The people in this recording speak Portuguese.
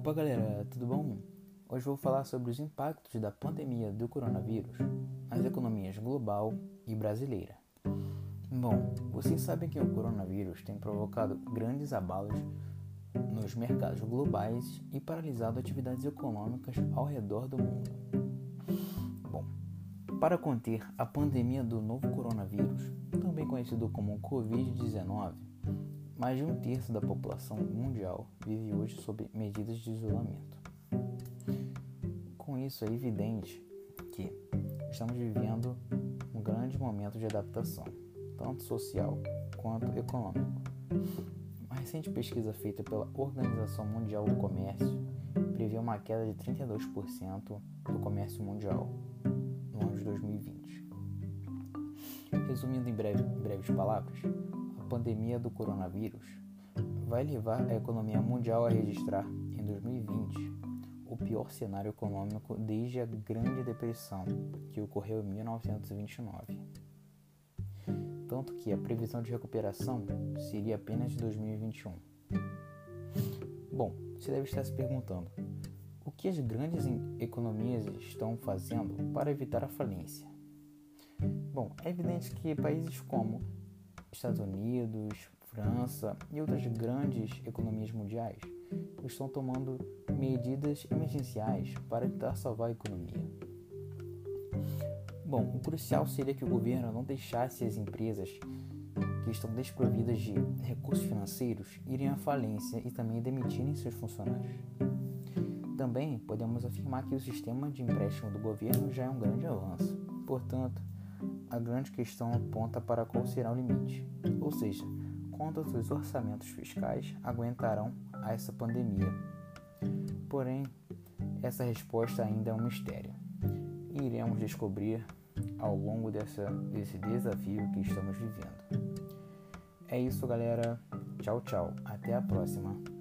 Opa galera, tudo bom? Hoje vou falar sobre os impactos da pandemia do coronavírus nas economias global e brasileira. Bom, vocês sabem que o coronavírus tem provocado grandes abalos nos mercados globais e paralisado atividades econômicas ao redor do mundo. Bom, para conter a pandemia do novo coronavírus, também conhecido como Covid-19, mais de um terço da população mundial vive hoje sob medidas de isolamento. Com isso, é evidente que estamos vivendo um grande momento de adaptação, tanto social quanto econômico. Uma recente pesquisa feita pela Organização Mundial do Comércio prevê uma queda de 32% do comércio mundial no ano de 2020. Resumindo em breve, breves palavras, pandemia do coronavírus vai levar a economia mundial a registrar, em 2020, o pior cenário econômico desde a Grande Depressão, que ocorreu em 1929. Tanto que a previsão de recuperação seria apenas de 2021. Bom, você deve estar se perguntando: o que as grandes economias estão fazendo para evitar a falência? Bom, é evidente que países como Estados Unidos, França e outras grandes economias mundiais estão tomando medidas emergenciais para tentar salvar a economia. Bom, o crucial seria que o governo não deixasse as empresas que estão desprovidas de recursos financeiros irem à falência e também demitirem seus funcionários. Também podemos afirmar que o sistema de empréstimo do governo já é um grande avanço. Portanto, a grande questão aponta para qual será o limite, ou seja, quantos os orçamentos fiscais aguentarão a essa pandemia. Porém, essa resposta ainda é um mistério iremos descobrir ao longo dessa, desse desafio que estamos vivendo. É isso, galera. Tchau, tchau. Até a próxima.